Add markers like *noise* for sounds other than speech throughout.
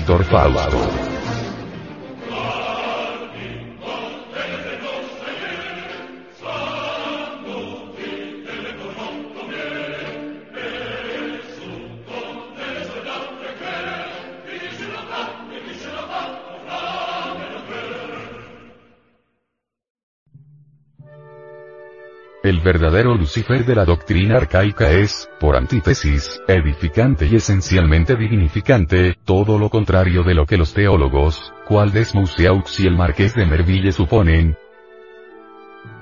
El Doctor Fausto. El verdadero Lucifer de la doctrina arcaica es, por antítesis, edificante y esencialmente dignificante, todo lo contrario de lo que los teólogos, cual Desmousiaux y el Marqués de Merville suponen,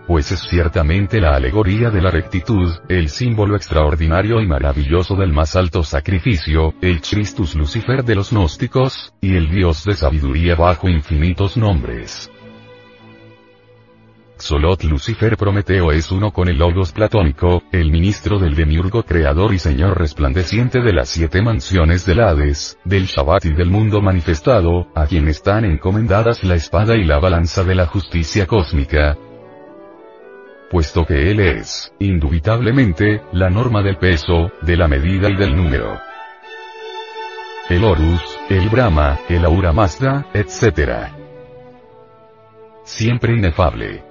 pues es ciertamente la alegoría de la rectitud, el símbolo extraordinario y maravilloso del más alto sacrificio, el Christus Lucifer de los gnósticos, y el Dios de sabiduría bajo infinitos nombres. Xolot Lucifer Prometeo es uno con el Logos platónico, el ministro del demiurgo creador y señor resplandeciente de las siete mansiones del Hades, del Shabbat y del mundo manifestado, a quien están encomendadas la espada y la balanza de la justicia cósmica, puesto que él es, indubitablemente, la norma del peso, de la medida y del número. El Horus, el Brahma, el Aura Mazda, etc. Siempre inefable.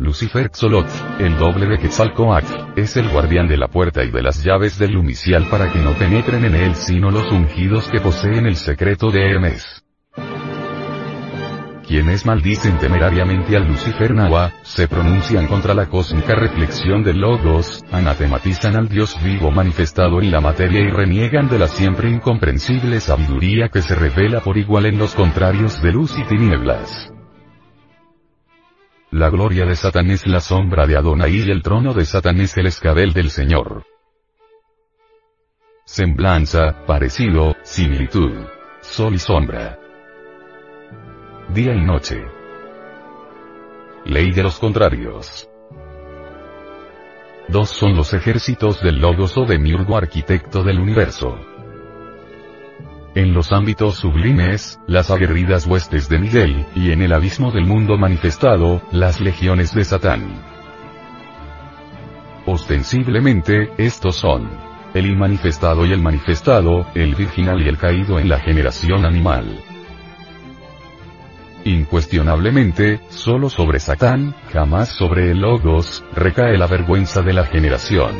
Lucifer Xolot, el doble de Quetzalcoatl, es el guardián de la puerta y de las llaves del lumicial para que no penetren en él sino los ungidos que poseen el secreto de Hermes. Quienes maldicen temerariamente al Lucifer Nahua, se pronuncian contra la cósmica reflexión del Logos, anatematizan al Dios vivo manifestado en la materia y reniegan de la siempre incomprensible sabiduría que se revela por igual en los contrarios de luz y tinieblas. La gloria de Satán es la sombra de Adonai y el trono de Satán es el escabel del Señor. Semblanza, parecido, similitud. Sol y sombra. Día y noche. Ley de los contrarios. Dos son los ejércitos del Logos o de Miurgo arquitecto del universo. En los ámbitos sublimes, las aguerridas huestes de Miguel, y en el abismo del mundo manifestado, las legiones de Satán. Ostensiblemente, estos son el inmanifestado y el manifestado, el virginal y el caído en la generación animal. Incuestionablemente, solo sobre Satán, jamás sobre el Logos, recae la vergüenza de la generación.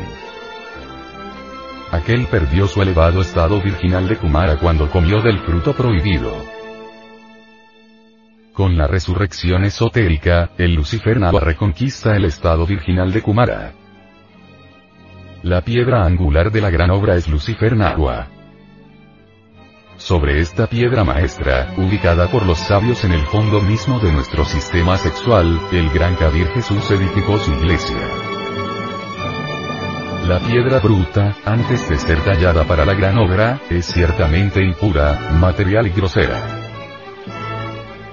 Aquel perdió su elevado estado virginal de Kumara cuando comió del fruto prohibido. Con la resurrección esotérica, el Lucifer Nava reconquista el estado virginal de Kumara. La piedra angular de la gran obra es Lucifer Nahua. Sobre esta piedra maestra, ubicada por los sabios en el fondo mismo de nuestro sistema sexual, el gran Kabir Jesús edificó su iglesia. La piedra bruta, antes de ser tallada para la gran obra, es ciertamente impura, material y grosera.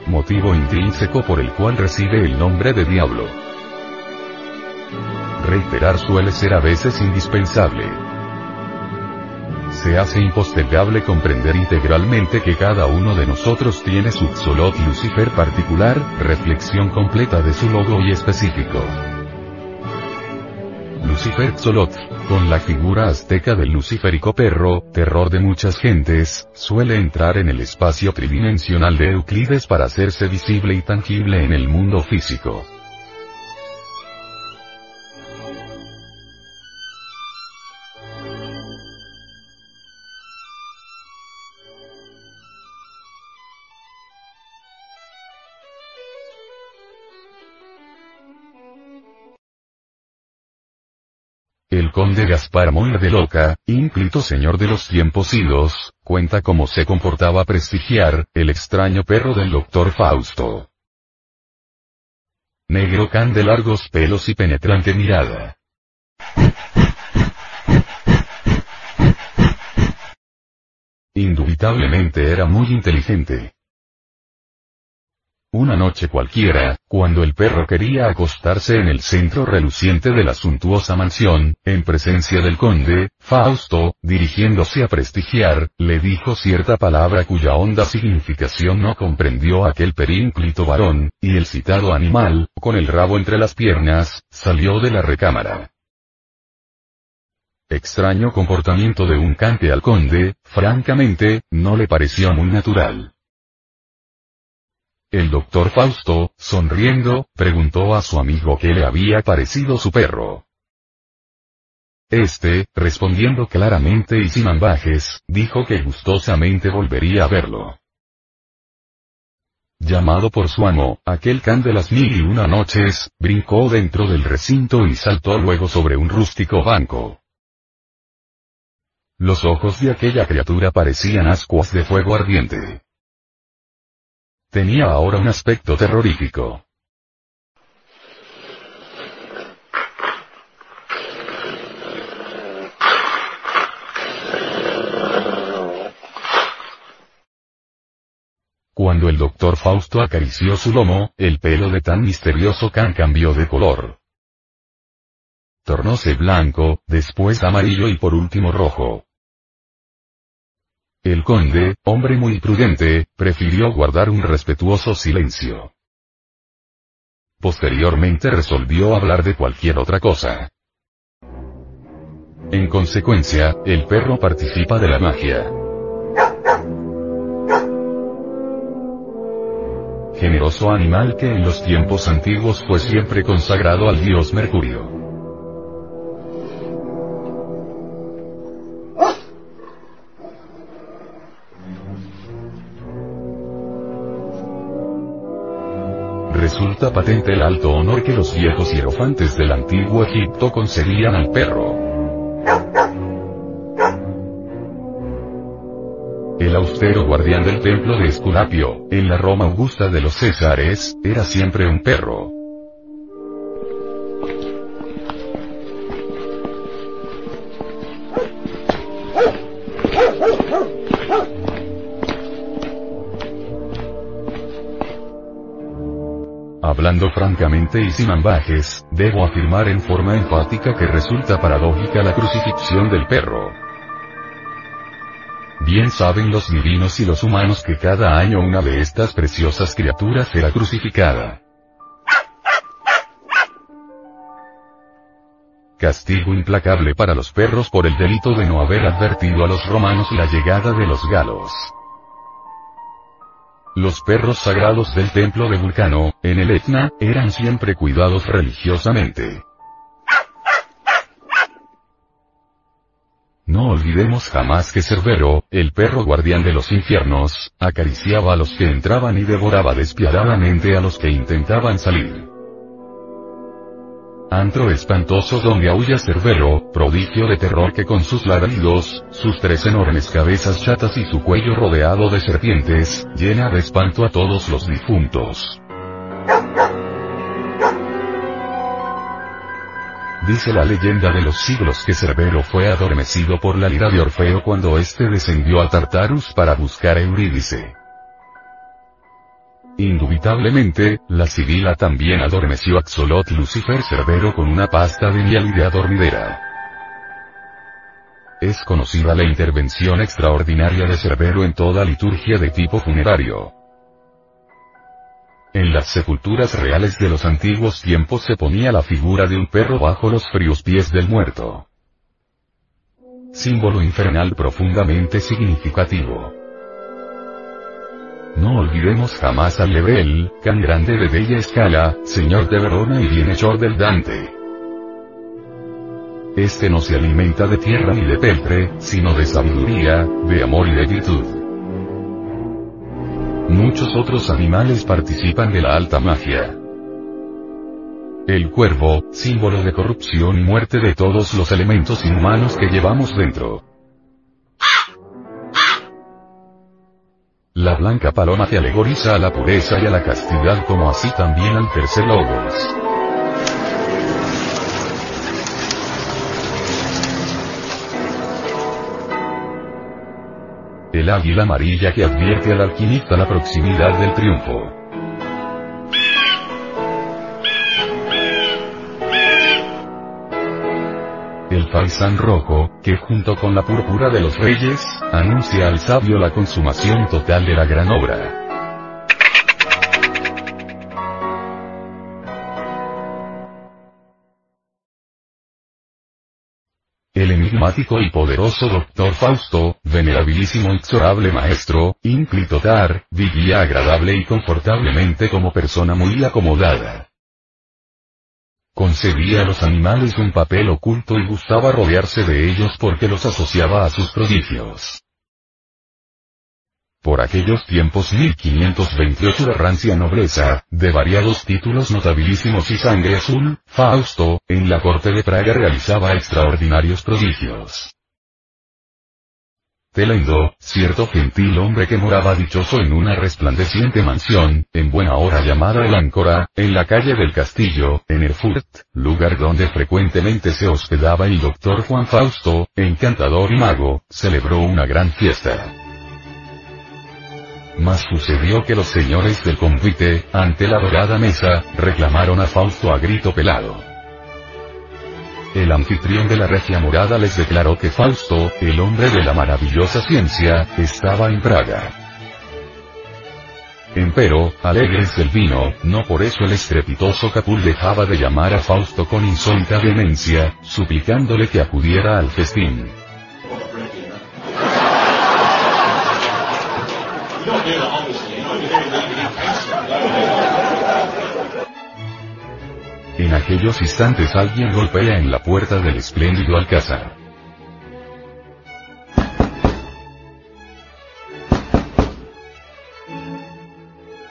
Motivo intrínseco por el cual recibe el nombre de diablo. Reiterar suele ser a veces indispensable. Se hace impostergable comprender integralmente que cada uno de nosotros tiene su Xolot Lucifer particular, reflexión completa de su logo y específico. Lucifer Xolotl, con la figura azteca del luciférico perro, terror de muchas gentes, suele entrar en el espacio tridimensional de Euclides para hacerse visible y tangible en el mundo físico. El conde Gaspar Moir de Loca, ínclito señor de los tiempos idos, cuenta cómo se comportaba prestigiar, el extraño perro del doctor Fausto. Negro can de largos pelos y penetrante mirada. Indubitablemente era muy inteligente. Una noche cualquiera, cuando el perro quería acostarse en el centro reluciente de la suntuosa mansión, en presencia del conde, Fausto, dirigiéndose a prestigiar, le dijo cierta palabra cuya honda significación no comprendió aquel perínclito varón, y el citado animal, con el rabo entre las piernas, salió de la recámara. Extraño comportamiento de un cante al conde, francamente, no le pareció muy natural. El doctor Fausto, sonriendo, preguntó a su amigo qué le había parecido su perro. Este, respondiendo claramente y sin ambajes, dijo que gustosamente volvería a verlo. Llamado por su amo, aquel can de las mil y una noches, brincó dentro del recinto y saltó luego sobre un rústico banco. Los ojos de aquella criatura parecían ascuas de fuego ardiente. Tenía ahora un aspecto terrorífico. Cuando el doctor Fausto acarició su lomo, el pelo de tan misterioso can cambió de color. Tornóse blanco, después amarillo y por último rojo. El conde, hombre muy prudente, prefirió guardar un respetuoso silencio. Posteriormente resolvió hablar de cualquier otra cosa. En consecuencia, el perro participa de la magia. Generoso animal que en los tiempos antiguos fue siempre consagrado al dios Mercurio. Resulta patente el alto honor que los viejos hierofantes del antiguo Egipto concedían al perro. El austero guardián del templo de Esculapio, en la Roma augusta de los Césares, era siempre un perro. Hablando francamente y sin ambajes, debo afirmar en forma enfática que resulta paradójica la crucifixión del perro. Bien saben los divinos y los humanos que cada año una de estas preciosas criaturas será crucificada. Castigo implacable para los perros por el delito de no haber advertido a los romanos la llegada de los galos. Los perros sagrados del templo de Vulcano, en el Etna, eran siempre cuidados religiosamente. No olvidemos jamás que Cerbero, el perro guardián de los infiernos, acariciaba a los que entraban y devoraba despiadadamente a los que intentaban salir. Antro espantoso donde aúlla Cerbero, prodigio de terror que con sus ladridos, sus tres enormes cabezas chatas y su cuello rodeado de serpientes, llena de espanto a todos los difuntos. Dice la leyenda de los siglos que Cerbero fue adormecido por la lira de Orfeo cuando éste descendió a Tartarus para buscar a Eurídice. Indubitablemente, la sibila también adormeció a Xolot Lucifer Cerbero con una pasta de miel y de adormidera. Es conocida la intervención extraordinaria de Cerbero en toda liturgia de tipo funerario. en las sepulturas reales de los antiguos tiempos se ponía la figura de un perro bajo los fríos pies del muerto. Símbolo infernal profundamente significativo. No olvidemos jamás al Lebrel, can grande de bella escala, señor de Verona y bienhechor del Dante. Este no se alimenta de tierra ni de peltre, sino de sabiduría, de amor y de virtud. Muchos otros animales participan de la alta magia. El cuervo, símbolo de corrupción y muerte de todos los elementos inhumanos que llevamos dentro. La blanca paloma que alegoriza a la pureza y a la castidad como así también al tercer logos. El águila amarilla que advierte al alquimista la proximidad del triunfo. El faisán rojo, que junto con la púrpura de los reyes, anuncia al sabio la consumación total de la gran obra. El enigmático y poderoso Doctor Fausto, venerabilísimo exorable maestro, inclitotar, vivía agradable y confortablemente como persona muy acomodada. Concedía a los animales un papel oculto y gustaba rodearse de ellos porque los asociaba a sus prodigios. Por aquellos tiempos 1528 de rancia nobleza, de variados títulos notabilísimos y sangre azul, Fausto, en la corte de Praga realizaba extraordinarios prodigios. Telendo, cierto gentil hombre que moraba dichoso en una resplandeciente mansión, en buena hora llamada el Áncora, en la calle del Castillo, en Erfurt, lugar donde frecuentemente se hospedaba el doctor Juan Fausto, encantador y mago, celebró una gran fiesta. Mas sucedió que los señores del convite, ante la dorada mesa, reclamaron a Fausto a grito pelado. El anfitrión de la regia morada les declaró que Fausto, el hombre de la maravillosa ciencia, estaba en Praga. Empero, alegres del vino, no por eso el estrepitoso Capul dejaba de llamar a Fausto con insólita demencia, suplicándole que acudiera al festín. En aquellos instantes alguien golpea en la puerta del espléndido alcázar.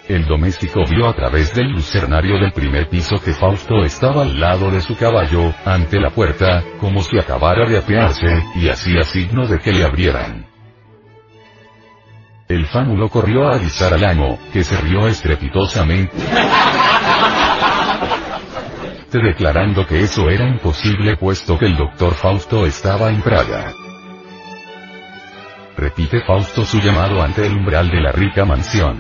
El doméstico vio a través del lucernario del primer piso que Fausto estaba al lado de su caballo, ante la puerta, como si acabara de apearse, y hacía signo de que le abrieran. El fámulo corrió a avisar al amo, que se rió estrepitosamente *laughs* declarando que eso era imposible puesto que el doctor Fausto estaba en Praga. Repite Fausto su llamado ante el umbral de la rica mansión.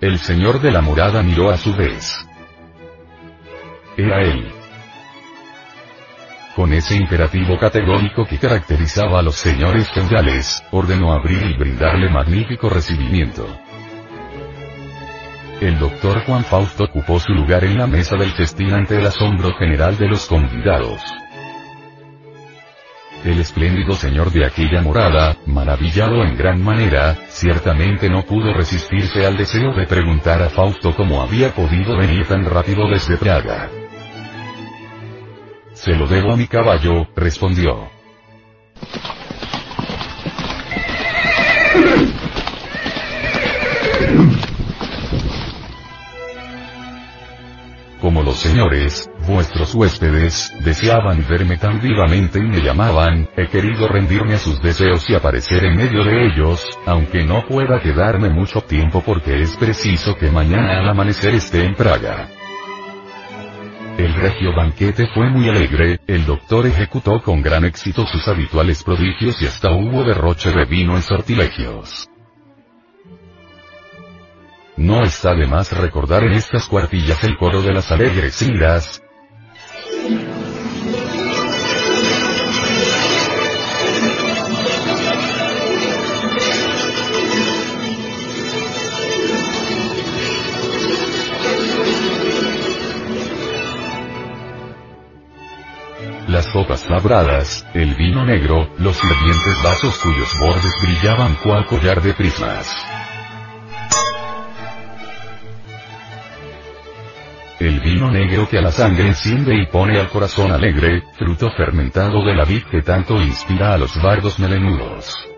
El señor de la morada miró a su vez. Era él. Con ese imperativo categórico que caracterizaba a los señores feudales, ordenó abrir y brindarle magnífico recibimiento. El doctor Juan Fausto ocupó su lugar en la mesa del festín ante el asombro general de los convidados. El espléndido señor de aquella morada, maravillado en gran manera, ciertamente no pudo resistirse al deseo de preguntar a Fausto cómo había podido venir tan rápido desde Praga. Se lo debo a mi caballo, respondió. Como los señores, vuestros huéspedes, deseaban verme tan vivamente y me llamaban, he querido rendirme a sus deseos y aparecer en medio de ellos, aunque no pueda quedarme mucho tiempo porque es preciso que mañana al amanecer esté en Praga. El regio banquete fue muy alegre, el doctor ejecutó con gran éxito sus habituales prodigios y hasta hubo derroche de vino en sortilegios. No está de más recordar en estas cuartillas el coro de las alegres labradas, el vino negro, los hirvientes vasos cuyos bordes brillaban cual collar de prismas. El vino negro que a la sangre enciende y pone al corazón alegre, fruto fermentado de la vid que tanto inspira a los bardos melenudos.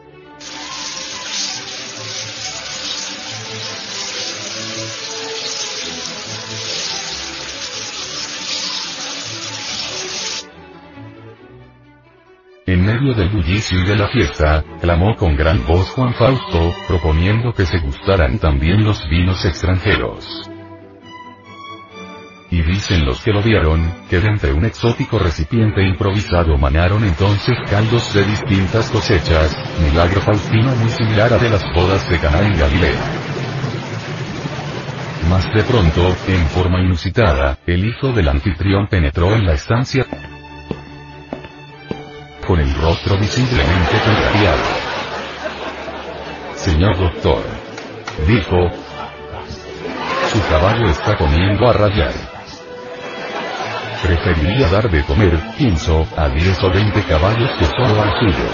Medio del bullicio y de la fiesta, clamó con gran voz Juan Fausto, proponiendo que se gustaran también los vinos extranjeros. Y dicen los que lo vieron, que de un exótico recipiente improvisado manaron entonces caldos de distintas cosechas, milagro faustino muy similar a de las bodas de Caná en Galilea. Más de pronto, en forma inusitada, el hijo del anfitrión penetró en la estancia con el rostro visiblemente contrariado. Señor doctor, dijo, su caballo está comiendo a rayar. Preferiría dar de comer, pienso, a 10 o 20 caballos que solo al suyo.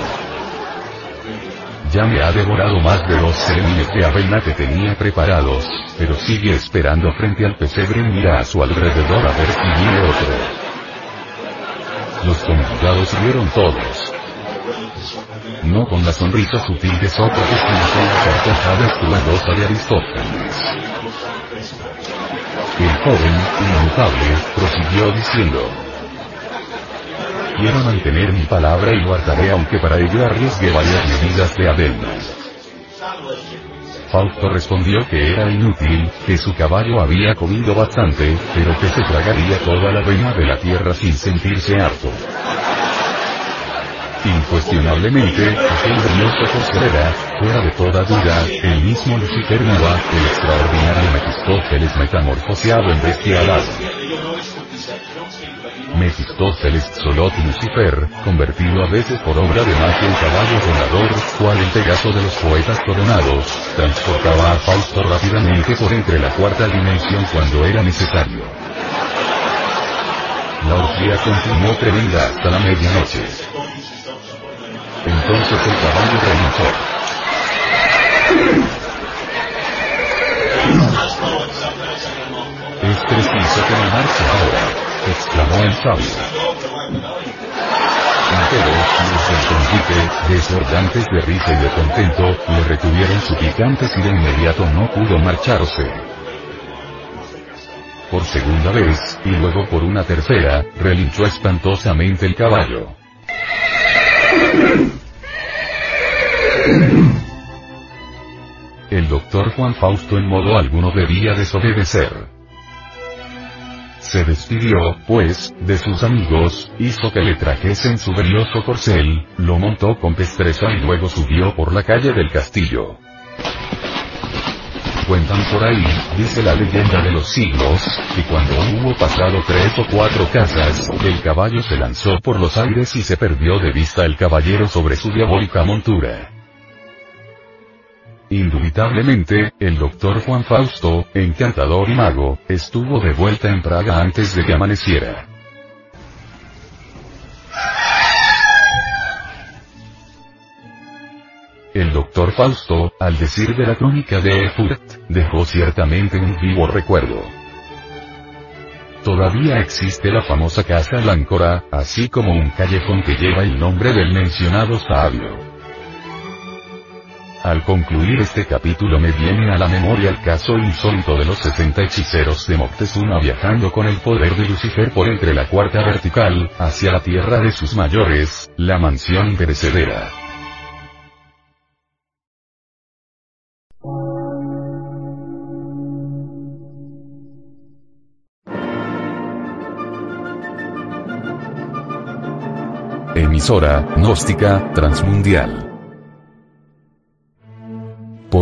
Ya me ha devorado más de dos semillas de avena que tenía preparados, pero sigue esperando frente al pesebre y mira a su alrededor a ver si viene otro. Los convidados vieron todos. No con la sonrisa sutil de Sócrates ni con la carcajada escudosa de Aristófanes. El joven, inmutable, prosiguió diciendo. Quiero mantener mi palabra y lo hartaré aunque para ello arriesgue varias medidas de avena. Fausto respondió que era inútil, que su caballo había comido bastante, pero que se tragaría toda la avena de la tierra sin sentirse harto. Incuestionablemente, aquel hermoso José era, fuera de toda duda, el mismo Lucifer Nova, el extraordinario Mefistófeles metamorfoseado en bestia alada. Mefistófeles Solot Lucifer, convertido a veces por obra de magia en caballo volador, cual el Pegaso de los poetas coronados, transportaba a Fausto rápidamente por entre la cuarta dimensión cuando era necesario. La orgía continuó tremenda hasta la medianoche. Entonces el caballo relinchó. Es preciso que me marche ahora, exclamó el sabio. Pero, los del convite, desbordantes de risa y de contento, le retuvieron suplicantes y de inmediato no pudo marcharse. Por segunda vez, y luego por una tercera, relinchó espantosamente el caballo. El doctor Juan Fausto en modo alguno debía desobedecer. Se despidió, pues, de sus amigos, hizo que le trajesen su valioso corcel, lo montó con destreza y luego subió por la calle del castillo. Cuentan por ahí, dice la leyenda de los siglos, que cuando hubo pasado tres o cuatro casas, el caballo se lanzó por los aires y se perdió de vista el caballero sobre su diabólica montura. Indubitablemente, el doctor Juan Fausto, encantador y mago, estuvo de vuelta en Praga antes de que amaneciera. El doctor Fausto, al decir de la crónica de Erfurt, dejó ciertamente un vivo recuerdo. Todavía existe la famosa casa Láncora, así como un callejón que lleva el nombre del mencionado sabio. Al concluir este capítulo me viene a la memoria el caso insólito de los 60 hechiceros de Moctezuma viajando con el poder de Lucifer por entre la cuarta vertical, hacia la tierra de sus mayores, la mansión perecedera. Emisora, gnóstica, transmundial.